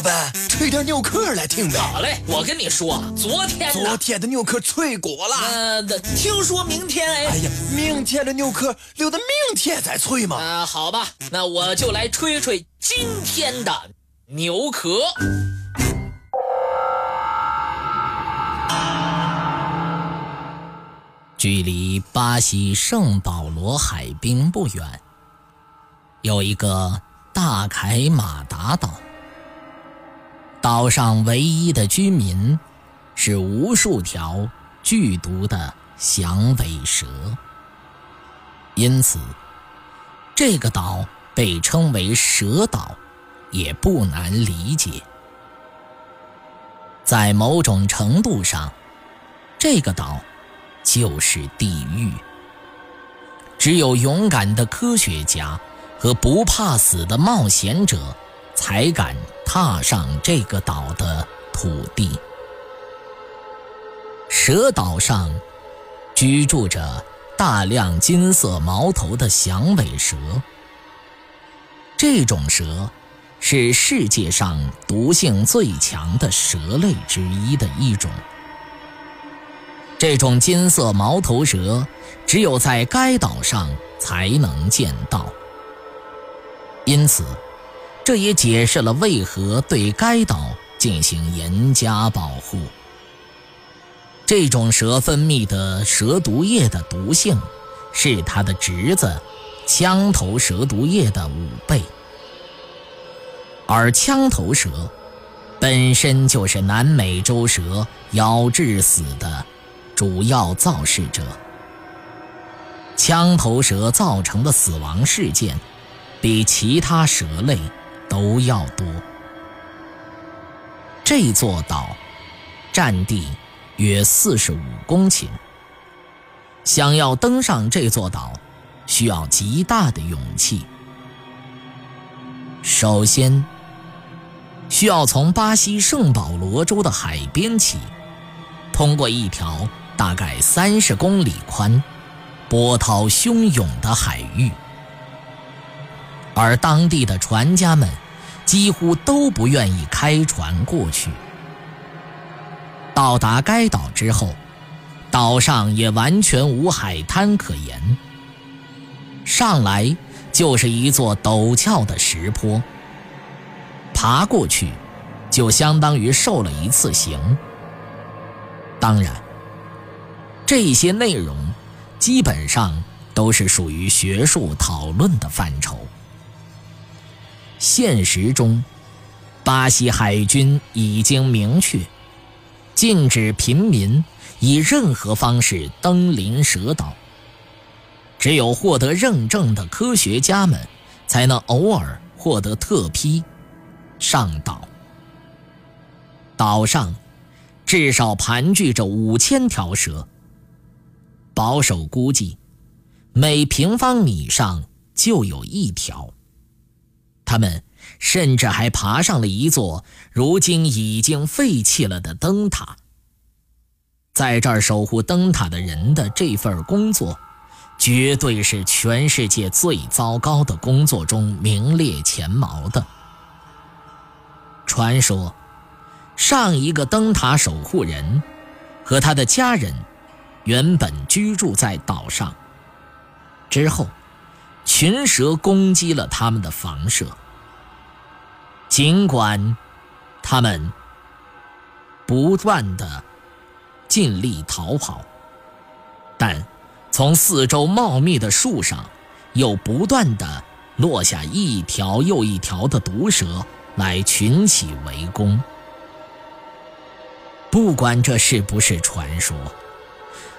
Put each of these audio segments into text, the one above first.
老板，吹点牛壳来听呗。好嘞，我跟你说，昨天昨天的牛壳脆过了。呃，听说明天哎。哎呀，明天的牛壳留到明天再吹嘛。啊，好吧，那我就来吹吹今天的牛壳。距离巴西圣保罗海滨不远，有一个大凯马达岛。岛上唯一的居民是无数条剧毒的响尾蛇，因此这个岛被称为“蛇岛”，也不难理解。在某种程度上，这个岛。就是地狱。只有勇敢的科学家和不怕死的冒险者，才敢踏上这个岛的土地。蛇岛上居住着大量金色毛头的响尾蛇。这种蛇是世界上毒性最强的蛇类之一的一种。这种金色毛头蛇，只有在该岛上才能见到。因此，这也解释了为何对该岛进行严加保护。这种蛇分泌的蛇毒液的毒性，是它的侄子枪头蛇毒液的五倍。而枪头蛇，本身就是南美洲蛇咬致死的。主要肇事者，枪头蛇造成的死亡事件，比其他蛇类都要多。这座岛占地约四十五公顷，想要登上这座岛，需要极大的勇气。首先，需要从巴西圣保罗州的海边起，通过一条。大概三十公里宽、波涛汹涌的海域，而当地的船家们几乎都不愿意开船过去。到达该岛之后，岛上也完全无海滩可言，上来就是一座陡峭的石坡，爬过去就相当于受了一次刑。当然。这些内容基本上都是属于学术讨论的范畴。现实中，巴西海军已经明确禁止平民以任何方式登临蛇岛。只有获得认证的科学家们才能偶尔获得特批上岛。岛上至少盘踞着五千条蛇。保守估计，每平方米上就有一条。他们甚至还爬上了一座如今已经废弃了的灯塔。在这儿守护灯塔的人的这份工作，绝对是全世界最糟糕的工作中名列前茅的。传说，上一个灯塔守护人和他的家人。原本居住在岛上，之后，群蛇攻击了他们的房舍。尽管他们不断的尽力逃跑，但从四周茂密的树上又不断的落下一条又一条的毒蛇来群起围攻。不管这是不是传说。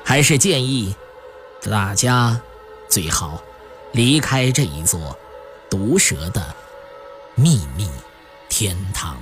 还是建议大家最好离开这一座毒蛇的秘密天堂。